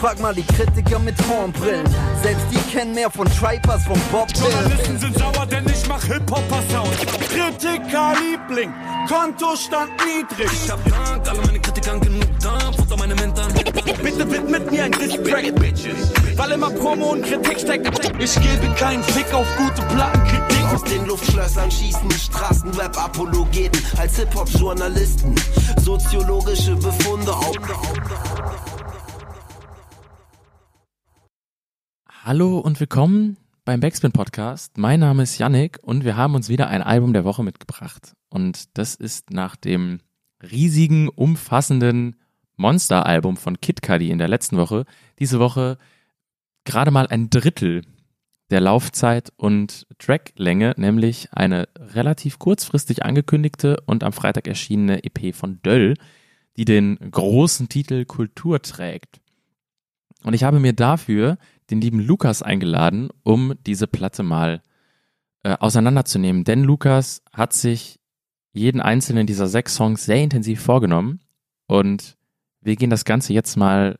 Frag mal die Kritiker mit Hornbrillen. Selbst die kennen mehr von Tripers, von Bob Dylan. Journalisten sind sauer, denn ich mach Hip-Hopper-Sound. Kritiker-Liebling, Kontostand niedrig. Ich hab Dank, alle meine Kritikern genug Dampf unter meine Mentoren. Bitte widmet mir ein Distrack, Bitches. Weil immer Promo und Kritik steckt. Ich gebe keinen Fick auf gute Plattenkritik. Aus den Luftschlössern schießen Straßenrap-Apologeten als Hip-Hop-Journalisten. Soziologische Befunde auf. Hallo und willkommen beim Backspin Podcast. Mein Name ist Yannick und wir haben uns wieder ein Album der Woche mitgebracht. Und das ist nach dem riesigen, umfassenden Monster-Album von Kid Cudi in der letzten Woche diese Woche gerade mal ein Drittel der Laufzeit und Tracklänge, nämlich eine relativ kurzfristig angekündigte und am Freitag erschienene EP von Döll, die den großen Titel Kultur trägt. Und ich habe mir dafür den lieben Lukas eingeladen, um diese Platte mal äh, auseinanderzunehmen. Denn Lukas hat sich jeden einzelnen dieser sechs Songs sehr intensiv vorgenommen und wir gehen das Ganze jetzt mal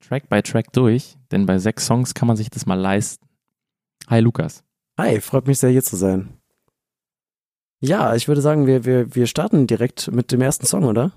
Track by Track durch, denn bei sechs Songs kann man sich das mal leisten. Hi Lukas. Hi, freut mich sehr hier zu sein. Ja, ich würde sagen, wir, wir, wir starten direkt mit dem ersten Song, oder?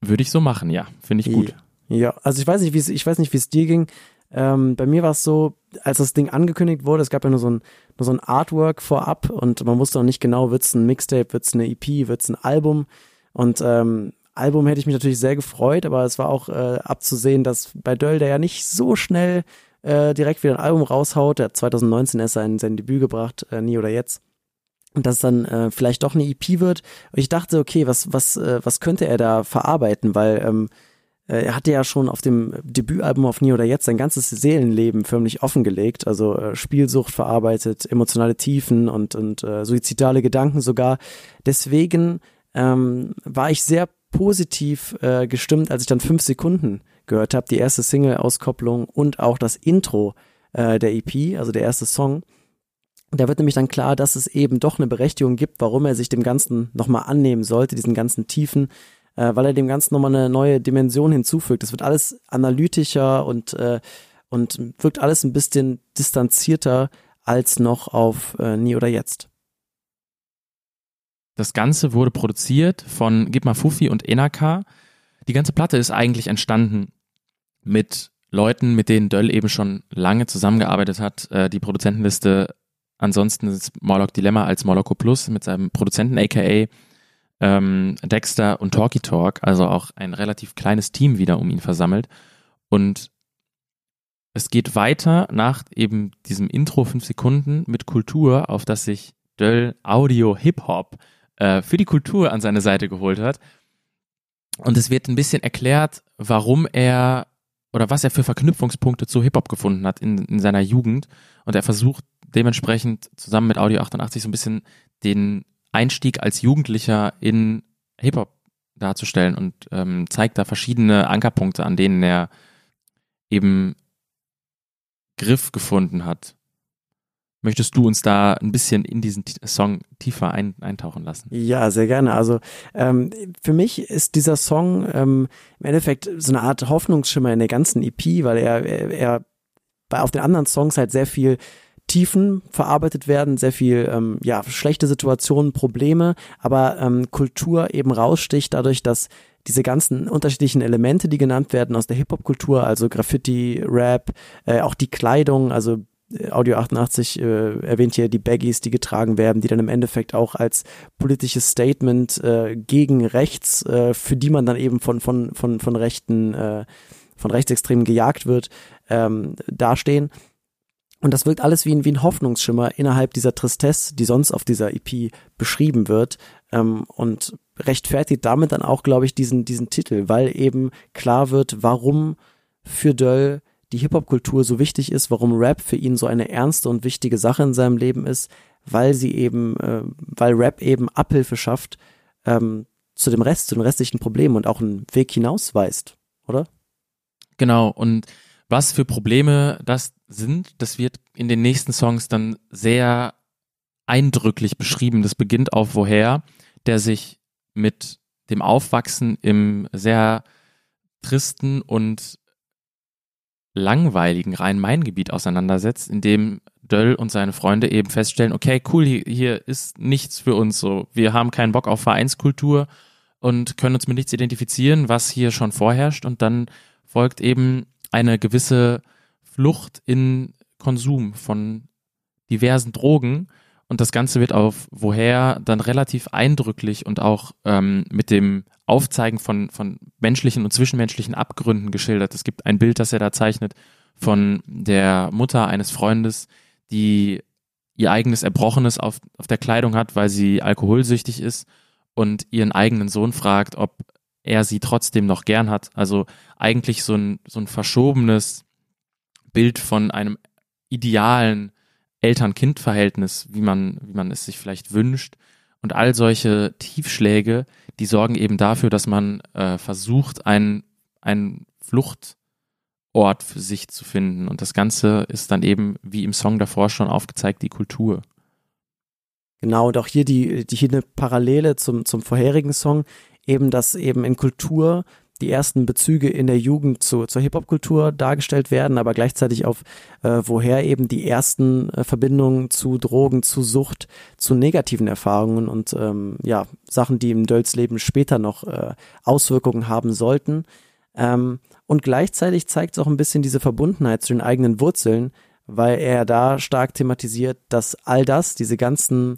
Würde ich so machen, ja. Finde ich gut. Ja, also ich weiß nicht, wie es, ich weiß nicht, wie es dir ging. Ähm, bei mir war es so, als das Ding angekündigt wurde, es gab ja nur so ein, nur so ein Artwork vorab und man wusste noch nicht genau, wird es ein Mixtape, wird es eine EP, wird es ein Album. Und ähm, Album hätte ich mich natürlich sehr gefreut, aber es war auch äh, abzusehen, dass bei Döll, der ja nicht so schnell äh, direkt wieder ein Album raushaut, der hat 2019 erst sein, sein Debüt gebracht, äh, Nie oder Jetzt, und dass dann äh, vielleicht doch eine EP wird. Und ich dachte, okay, was, was, äh, was könnte er da verarbeiten, weil ähm, äh, er hatte ja schon auf dem Debütalbum auf Nie oder Jetzt sein ganzes Seelenleben förmlich offengelegt, also äh, Spielsucht verarbeitet, emotionale Tiefen und, und äh, suizidale Gedanken sogar. Deswegen ähm, war ich sehr positiv äh, gestimmt, als ich dann fünf Sekunden gehört habe, die erste Single-Auskopplung und auch das Intro äh, der EP, also der erste Song. Da wird nämlich dann klar, dass es eben doch eine Berechtigung gibt, warum er sich dem Ganzen nochmal annehmen sollte, diesen ganzen Tiefen, äh, weil er dem Ganzen nochmal eine neue Dimension hinzufügt. Es wird alles analytischer und, äh, und wirkt alles ein bisschen distanzierter als noch auf äh, Nie oder Jetzt. Das Ganze wurde produziert von Gibma Fufi und Enaka. Die ganze Platte ist eigentlich entstanden mit Leuten, mit denen Döll eben schon lange zusammengearbeitet hat. Äh, die Produzentenliste ansonsten ist Morlock Dilemma als Morlocko Plus mit seinem Produzenten aka ähm, Dexter und Talkie Talk, also auch ein relativ kleines Team wieder um ihn versammelt. Und es geht weiter nach eben diesem Intro fünf Sekunden mit Kultur, auf das sich Döll Audio Hip Hop äh, für die Kultur an seine Seite geholt hat. Und es wird ein bisschen erklärt, warum er oder was er für Verknüpfungspunkte zu Hip-Hop gefunden hat in, in seiner Jugend. Und er versucht dementsprechend zusammen mit Audio 88 so ein bisschen den Einstieg als Jugendlicher in Hip-Hop darzustellen und ähm, zeigt da verschiedene Ankerpunkte, an denen er eben Griff gefunden hat. Möchtest du uns da ein bisschen in diesen Song tiefer ein, eintauchen lassen? Ja, sehr gerne. Also ähm, für mich ist dieser Song ähm, im Endeffekt so eine Art Hoffnungsschimmer in der ganzen EP, weil er, er, er bei auf den anderen Songs halt sehr viel Tiefen verarbeitet werden, sehr viel ähm, ja schlechte Situationen, Probleme, aber ähm, Kultur eben raussticht dadurch, dass diese ganzen unterschiedlichen Elemente, die genannt werden aus der Hip-Hop-Kultur, also Graffiti, Rap, äh, auch die Kleidung, also Audio 88 äh, erwähnt hier die Baggies, die getragen werden, die dann im Endeffekt auch als politisches Statement äh, gegen rechts, äh, für die man dann eben von, von, von, von Rechten, äh, von Rechtsextremen gejagt wird, ähm, dastehen. Und das wirkt alles wie ein, wie ein Hoffnungsschimmer innerhalb dieser Tristesse, die sonst auf dieser EP beschrieben wird. Ähm, und rechtfertigt damit dann auch, glaube ich, diesen, diesen Titel, weil eben klar wird, warum für Döll die Hip-Hop-Kultur so wichtig ist, warum Rap für ihn so eine ernste und wichtige Sache in seinem Leben ist, weil sie eben, äh, weil Rap eben Abhilfe schafft ähm, zu dem Rest, zu den restlichen Problemen und auch einen Weg hinausweist, oder? Genau, und was für Probleme das sind, das wird in den nächsten Songs dann sehr eindrücklich beschrieben. Das beginnt auf Woher, der sich mit dem Aufwachsen im sehr tristen und langweiligen Rhein-Main-Gebiet auseinandersetzt, in dem Döll und seine Freunde eben feststellen, okay, cool, hier, ist nichts für uns so. Wir haben keinen Bock auf Vereinskultur und können uns mit nichts identifizieren, was hier schon vorherrscht. Und dann folgt eben eine gewisse Flucht in Konsum von diversen Drogen. Und das Ganze wird auf woher dann relativ eindrücklich und auch ähm, mit dem Aufzeigen von, von menschlichen und zwischenmenschlichen Abgründen geschildert. Es gibt ein Bild, das er da zeichnet von der Mutter eines Freundes, die ihr eigenes Erbrochenes auf, auf der Kleidung hat, weil sie alkoholsüchtig ist und ihren eigenen Sohn fragt, ob er sie trotzdem noch gern hat. Also eigentlich so ein, so ein verschobenes Bild von einem idealen Eltern-Kind-Verhältnis, wie man, wie man es sich vielleicht wünscht. Und all solche Tiefschläge, die sorgen eben dafür, dass man äh, versucht, einen, einen Fluchtort für sich zu finden. Und das Ganze ist dann eben, wie im Song davor schon aufgezeigt, die Kultur. Genau, und auch hier die, die hier eine Parallele zum, zum vorherigen Song, eben, dass eben in Kultur die ersten Bezüge in der Jugend zu, zur Hip-Hop-Kultur dargestellt werden, aber gleichzeitig auf äh, woher eben die ersten äh, Verbindungen zu Drogen, zu Sucht, zu negativen Erfahrungen und ähm, ja, Sachen, die im Dölz Leben später noch äh, Auswirkungen haben sollten. Ähm, und gleichzeitig zeigt es auch ein bisschen diese Verbundenheit zu den eigenen Wurzeln, weil er da stark thematisiert, dass all das, diese ganzen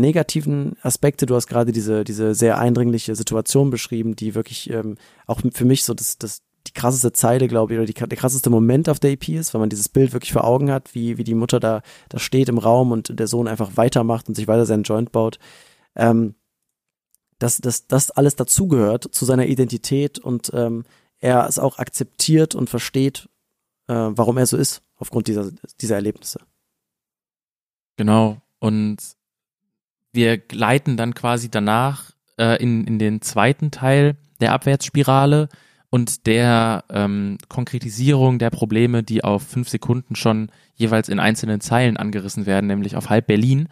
negativen Aspekte. Du hast gerade diese, diese sehr eindringliche Situation beschrieben, die wirklich ähm, auch für mich so das, das, die krasseste Zeile, glaube ich, oder die, der krasseste Moment auf der EP ist, weil man dieses Bild wirklich vor Augen hat, wie, wie die Mutter da, da steht im Raum und der Sohn einfach weitermacht und sich weiter seinen Joint baut. Ähm, dass, dass das alles dazugehört zu seiner Identität und ähm, er es auch akzeptiert und versteht, äh, warum er so ist, aufgrund dieser, dieser Erlebnisse. Genau. Und wir gleiten dann quasi danach äh, in, in den zweiten Teil der Abwärtsspirale und der ähm, Konkretisierung der Probleme, die auf fünf Sekunden schon jeweils in einzelnen Zeilen angerissen werden, nämlich auf Halb Berlin.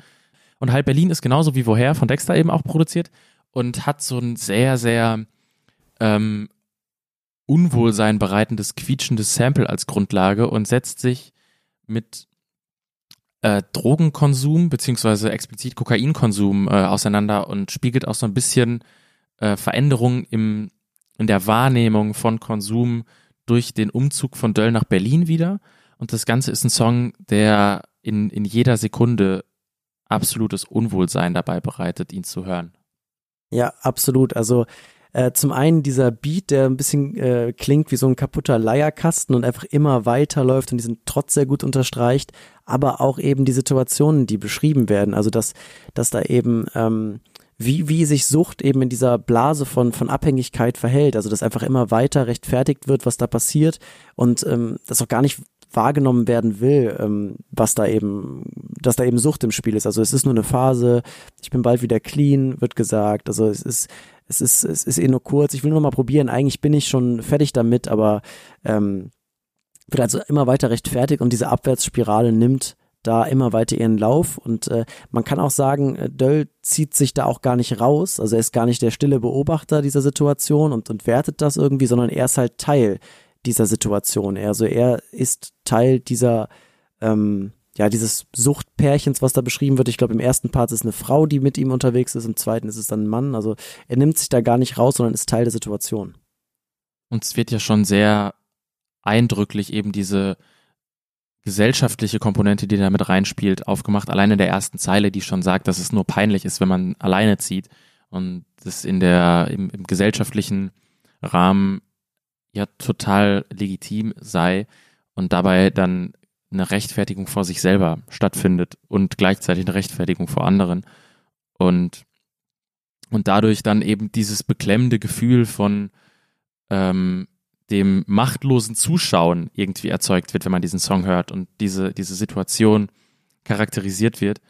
Und Halb Berlin ist genauso wie woher von Dexter eben auch produziert und hat so ein sehr, sehr ähm, Unwohlsein bereitendes, quietschendes Sample als Grundlage und setzt sich mit äh, Drogenkonsum beziehungsweise explizit Kokainkonsum äh, auseinander und spiegelt auch so ein bisschen äh, Veränderungen im, in der Wahrnehmung von Konsum durch den Umzug von Döll nach Berlin wieder. Und das Ganze ist ein Song, der in, in jeder Sekunde absolutes Unwohlsein dabei bereitet, ihn zu hören. Ja, absolut. Also äh, zum einen dieser Beat, der ein bisschen äh, klingt wie so ein kaputter Leierkasten und einfach immer weiterläuft und diesen Trotz sehr gut unterstreicht, aber auch eben die Situationen, die beschrieben werden. Also dass, dass da eben ähm, wie, wie sich Sucht eben in dieser Blase von, von Abhängigkeit verhält. Also dass einfach immer weiter rechtfertigt wird, was da passiert und ähm, das auch gar nicht wahrgenommen werden will, ähm, was da eben, dass da eben Sucht im Spiel ist. Also es ist nur eine Phase, ich bin bald wieder clean, wird gesagt. Also es ist, es ist, es ist eh nur kurz, ich will nur mal probieren, eigentlich bin ich schon fertig damit, aber ähm, wird also immer weiter rechtfertigt und diese Abwärtsspirale nimmt da immer weiter ihren Lauf. Und äh, man kann auch sagen, äh, Döll zieht sich da auch gar nicht raus, also er ist gar nicht der stille Beobachter dieser Situation und, und wertet das irgendwie, sondern er ist halt Teil dieser Situation. Also er ist Teil dieser ähm, ja, dieses Suchtpärchens, was da beschrieben wird. Ich glaube, im ersten Part ist eine Frau, die mit ihm unterwegs ist, im zweiten ist es dann ein Mann. Also er nimmt sich da gar nicht raus, sondern ist Teil der Situation. Und es wird ja schon sehr eindrücklich eben diese gesellschaftliche Komponente, die da mit reinspielt, aufgemacht. Alleine in der ersten Zeile, die schon sagt, dass es nur peinlich ist, wenn man alleine zieht und das in der, im, im gesellschaftlichen Rahmen ja total legitim sei und dabei dann eine Rechtfertigung vor sich selber stattfindet und gleichzeitig eine Rechtfertigung vor anderen. Und, und dadurch dann eben dieses beklemmende Gefühl von ähm, dem machtlosen Zuschauen irgendwie erzeugt wird, wenn man diesen Song hört und diese, diese Situation charakterisiert wird.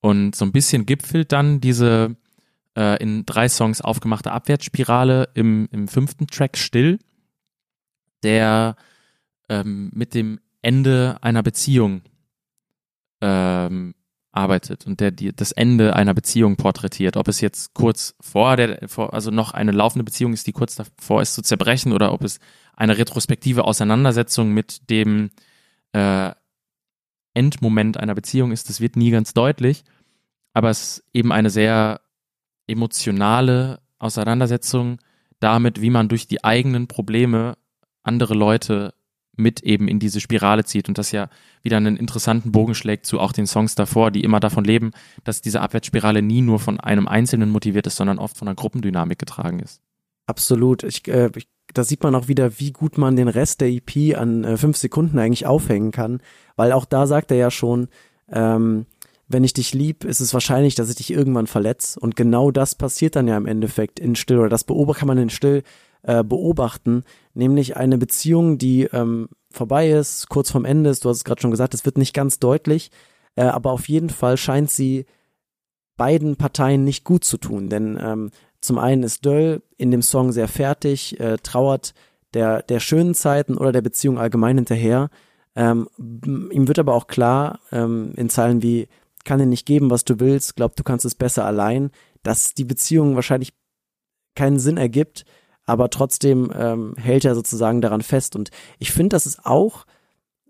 Und so ein bisschen gipfelt dann diese äh, in drei Songs aufgemachte Abwärtsspirale im, im fünften Track still, der ähm, mit dem Ende einer Beziehung ähm, arbeitet und der die, das Ende einer Beziehung porträtiert. Ob es jetzt kurz vor der, vor, also noch eine laufende Beziehung ist, die kurz davor ist zu zerbrechen, oder ob es eine retrospektive Auseinandersetzung mit dem äh, Endmoment einer Beziehung ist, das wird nie ganz deutlich. Aber es ist eben eine sehr emotionale Auseinandersetzung damit, wie man durch die eigenen Probleme andere Leute mit eben in diese Spirale zieht und das ja wieder einen interessanten Bogen schlägt zu auch den Songs davor, die immer davon leben, dass diese Abwärtsspirale nie nur von einem Einzelnen motiviert ist, sondern oft von einer Gruppendynamik getragen ist. Absolut. Ich, äh, ich, da sieht man auch wieder, wie gut man den Rest der EP an äh, fünf Sekunden eigentlich aufhängen kann, weil auch da sagt er ja schon, ähm, wenn ich dich lieb, ist es wahrscheinlich, dass ich dich irgendwann verletze. Und genau das passiert dann ja im Endeffekt in Still oder das beobacht, kann man in Still äh, beobachten, nämlich eine Beziehung, die ähm, vorbei ist, kurz vorm Ende ist, du hast es gerade schon gesagt, es wird nicht ganz deutlich, äh, aber auf jeden Fall scheint sie beiden Parteien nicht gut zu tun, denn ähm, zum einen ist Döll in dem Song sehr fertig, äh, trauert der, der schönen Zeiten oder der Beziehung allgemein hinterher. Ähm, ihm wird aber auch klar, ähm, in Zeilen wie, kann dir nicht geben, was du willst, glaub, du kannst es besser allein, dass die Beziehung wahrscheinlich keinen Sinn ergibt, aber trotzdem ähm, hält er sozusagen daran fest. Und ich finde, das ist auch,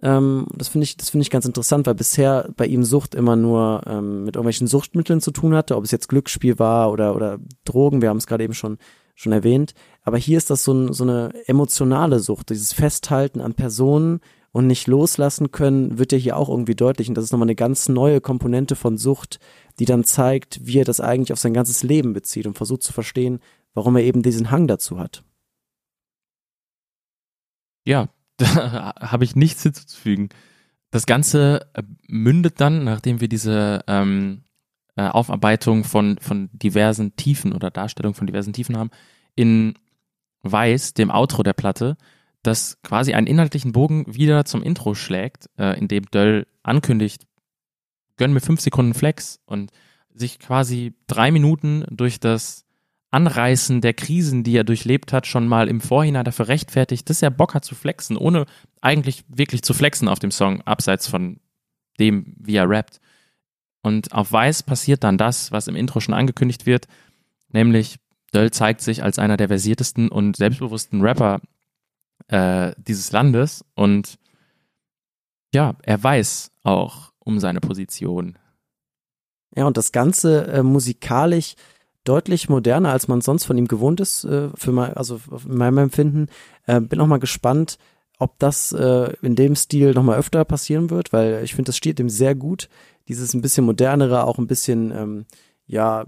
ähm, das finde ich, das finde ich ganz interessant, weil bisher bei ihm Sucht immer nur ähm, mit irgendwelchen Suchtmitteln zu tun hatte, ob es jetzt Glücksspiel war oder oder Drogen. Wir haben es gerade eben schon schon erwähnt. Aber hier ist das so, ein, so eine emotionale Sucht, dieses Festhalten an Personen und nicht loslassen können, wird ja hier auch irgendwie deutlich. Und das ist nochmal eine ganz neue Komponente von Sucht, die dann zeigt, wie er das eigentlich auf sein ganzes Leben bezieht und versucht zu verstehen, warum er eben diesen Hang dazu hat. Ja, da habe ich nichts hinzuzufügen. Das Ganze äh, mündet dann, nachdem wir diese ähm, äh, Aufarbeitung von, von diversen Tiefen oder Darstellung von diversen Tiefen haben, in Weiß, dem Outro der Platte, das quasi einen inhaltlichen Bogen wieder zum Intro schlägt, äh, in dem Döll ankündigt, gönn mir fünf Sekunden Flex und sich quasi drei Minuten durch das Anreißen der Krisen, die er durchlebt hat, schon mal im Vorhinein dafür rechtfertigt, dass er Bock hat zu flexen, ohne eigentlich wirklich zu flexen auf dem Song, abseits von dem, wie er rappt. Und auf Weiß passiert dann das, was im Intro schon angekündigt wird, nämlich Döll zeigt sich als einer der versiertesten und selbstbewussten Rapper äh, dieses Landes und ja, er weiß auch um seine Position. Ja, und das Ganze äh, musikalisch deutlich moderner, als man sonst von ihm gewohnt ist, äh, für mein, also in meinem Empfinden. Äh, bin auch mal gespannt, ob das äh, in dem Stil nochmal öfter passieren wird, weil ich finde, das steht ihm sehr gut. Dieses ein bisschen modernere, auch ein bisschen, ähm, ja,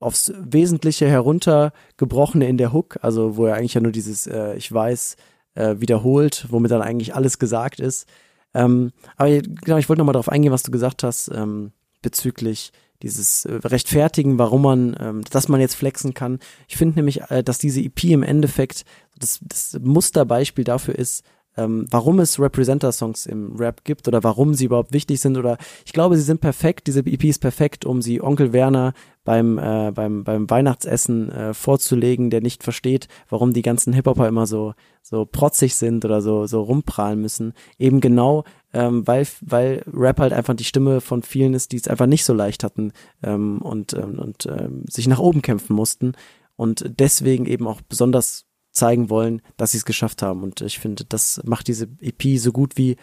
aufs Wesentliche heruntergebrochene in der Hook, also wo er eigentlich ja nur dieses äh, Ich weiß äh, wiederholt, womit dann eigentlich alles gesagt ist. Ähm, aber genau, ich wollte nochmal darauf eingehen, was du gesagt hast ähm, bezüglich dieses äh, Rechtfertigen, warum man, ähm, dass man jetzt flexen kann. Ich finde nämlich, äh, dass diese EP im Endeffekt das, das Musterbeispiel dafür ist, ähm, warum es Representer-Songs im Rap gibt oder warum sie überhaupt wichtig sind oder ich glaube, sie sind perfekt, diese EP ist perfekt, um sie Onkel Werner beim, äh, beim, beim Weihnachtsessen äh, vorzulegen, der nicht versteht, warum die ganzen Hip-Hopper immer so, so protzig sind oder so, so rumprahlen müssen. Eben genau, ähm, weil, weil Rap halt einfach die Stimme von vielen ist, die es einfach nicht so leicht hatten ähm, und, ähm, und ähm, sich nach oben kämpfen mussten und deswegen eben auch besonders zeigen wollen, dass sie es geschafft haben. Und ich finde, das macht diese EP so gut wie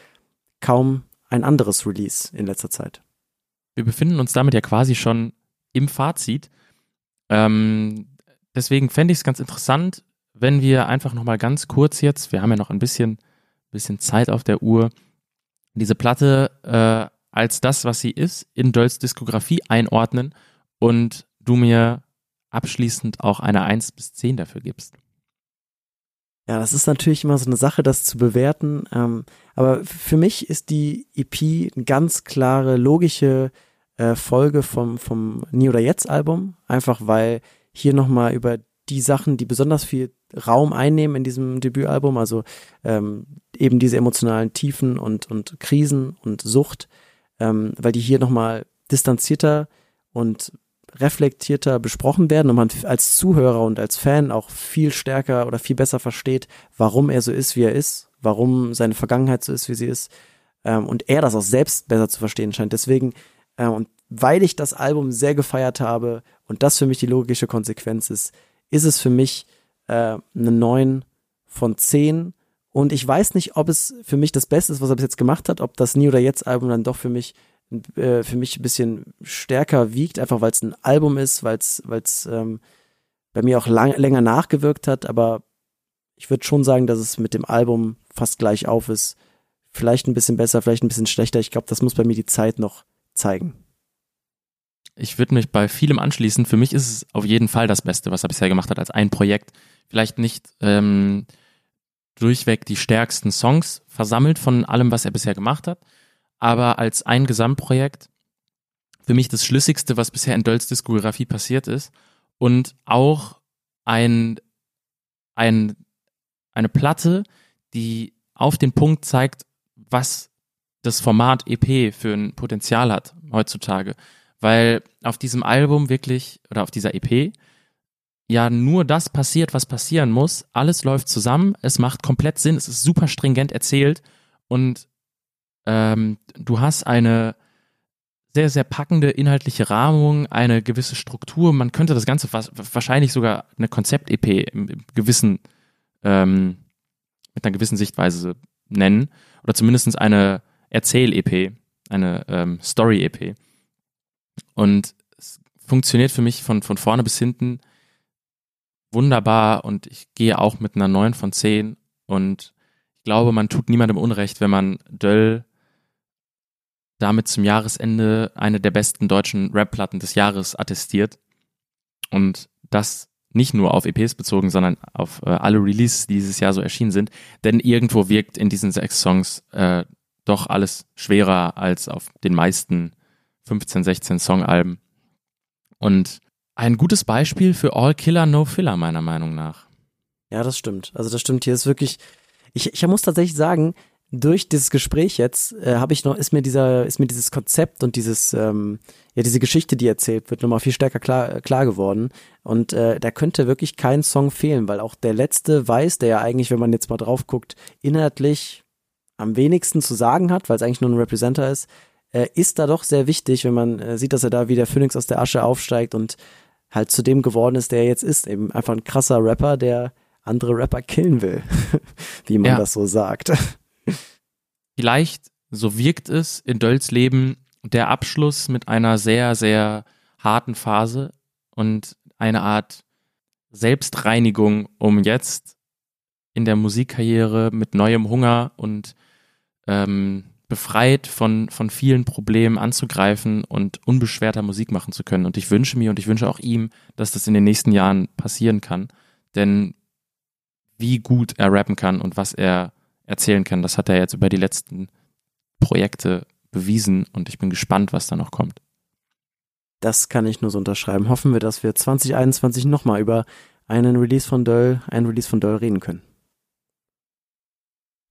kaum ein anderes Release in letzter Zeit. Wir befinden uns damit ja quasi schon im Fazit. Ähm, deswegen fände ich es ganz interessant, wenn wir einfach nochmal ganz kurz jetzt, wir haben ja noch ein bisschen, bisschen Zeit auf der Uhr, diese Platte äh, als das, was sie ist, in Dölls Diskografie einordnen und du mir abschließend auch eine 1 bis 10 dafür gibst. Ja, das ist natürlich immer so eine Sache, das zu bewerten. Ähm, aber für mich ist die EP eine ganz klare, logische äh, Folge vom, vom Nie oder Jetzt Album. Einfach weil hier nochmal über die Sachen, die besonders viel Raum einnehmen in diesem Debütalbum, also ähm, eben diese emotionalen Tiefen und, und Krisen und Sucht, ähm, weil die hier nochmal distanzierter und reflektierter besprochen werden und man als Zuhörer und als Fan auch viel stärker oder viel besser versteht, warum er so ist, wie er ist, warum seine Vergangenheit so ist, wie sie ist ähm, und er das auch selbst besser zu verstehen scheint. Deswegen Äh, und weil ich das Album sehr gefeiert habe und das für mich die logische Konsequenz ist, ist es für mich äh, eine 9 von 10. Und ich weiß nicht, ob es für mich das Beste ist, was er bis jetzt gemacht hat, ob das Nie oder Jetzt Album dann doch für mich äh, für mich ein bisschen stärker wiegt, einfach weil es ein Album ist, weil es ähm, bei mir auch lang, länger nachgewirkt hat, aber ich würde schon sagen, dass es mit dem Album fast gleich auf ist. Vielleicht ein bisschen besser, vielleicht ein bisschen schlechter. Ich glaube, das muss bei mir die Zeit noch zeigen. Ich würde mich bei vielem anschließen. Für mich ist es auf jeden Fall das Beste, was er bisher gemacht hat, als ein Projekt. Vielleicht nicht ähm, durchweg die stärksten Songs versammelt von allem, was er bisher gemacht hat, aber als ein Gesamtprojekt für mich das Schlüssigste, was bisher in Dölls Diskografie passiert ist und auch ein, ein, eine Platte, die auf den Punkt zeigt, was das Format EP für ein Potenzial hat heutzutage. Weil auf diesem Album wirklich, oder auf dieser EP, ja nur das passiert, was passieren muss. Alles läuft zusammen, es macht komplett Sinn, es ist super stringent erzählt und ähm, du hast eine sehr, sehr packende inhaltliche Rahmung, eine gewisse Struktur. Man könnte das Ganze wahrscheinlich sogar eine Konzept-EP im, gewissen, ähm, mit einer gewissen Sichtweise nennen. Oder zumindest eine Erzähl-EP, eine ähm, Story-EP. Und es funktioniert für mich von, von vorne bis hinten wunderbar und ich gehe auch mit einer 9 von 10 und ich glaube, man tut niemandem Unrecht, wenn man Döll damit zum Jahresende eine der besten deutschen Rap-Platten des Jahres attestiert. Und das nicht nur auf EPs bezogen, sondern auf äh, alle Releases, die dieses Jahr so erschienen sind. Denn irgendwo wirkt in diesen sechs Songs äh, doch alles schwerer als auf den meisten 15, 16 Songalben. Und ein gutes Beispiel für All Killer, No Filler, meiner Meinung nach. Ja, das stimmt. Also das stimmt hier ist wirklich, ich, ich muss tatsächlich sagen, durch dieses Gespräch jetzt äh, habe ich noch ist mir dieser ist mir dieses Konzept und dieses ähm, ja diese Geschichte, die erzählt wird, nochmal viel stärker klar klar geworden und äh, da könnte wirklich kein Song fehlen, weil auch der letzte weiß, der ja eigentlich, wenn man jetzt mal drauf guckt, inhaltlich am wenigsten zu sagen hat, weil es eigentlich nur ein Representer ist, äh, ist da doch sehr wichtig, wenn man äh, sieht, dass er da wie der Phoenix aus der Asche aufsteigt und halt zu dem geworden ist, der er jetzt ist, eben einfach ein krasser Rapper, der andere Rapper killen will, wie man ja. das so sagt. Vielleicht, so wirkt es in Dölls Leben, der Abschluss mit einer sehr, sehr harten Phase und eine Art Selbstreinigung, um jetzt in der Musikkarriere mit neuem Hunger und ähm, befreit von, von vielen Problemen anzugreifen und unbeschwerter Musik machen zu können. Und ich wünsche mir und ich wünsche auch ihm, dass das in den nächsten Jahren passieren kann. Denn wie gut er rappen kann und was er erzählen kann. Das hat er jetzt über die letzten Projekte bewiesen und ich bin gespannt, was da noch kommt. Das kann ich nur so unterschreiben. Hoffen wir, dass wir 2021 nochmal über einen Release von Döll, einen Release von Döll reden können.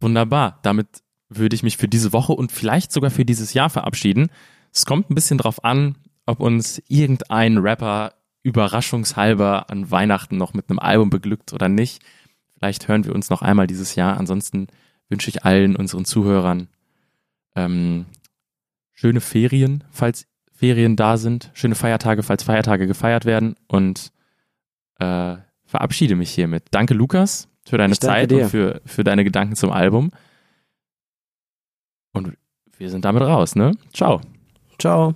Wunderbar. Damit würde ich mich für diese Woche und vielleicht sogar für dieses Jahr verabschieden. Es kommt ein bisschen drauf an, ob uns irgendein Rapper überraschungshalber an Weihnachten noch mit einem Album beglückt oder nicht. Vielleicht hören wir uns noch einmal dieses Jahr. Ansonsten wünsche ich allen unseren Zuhörern ähm, schöne Ferien, falls Ferien da sind, schöne Feiertage, falls Feiertage gefeiert werden und äh, verabschiede mich hiermit. Danke, Lukas, für deine Zeit dir. und für, für deine Gedanken zum Album. Und wir sind damit raus, ne? Ciao. Ciao.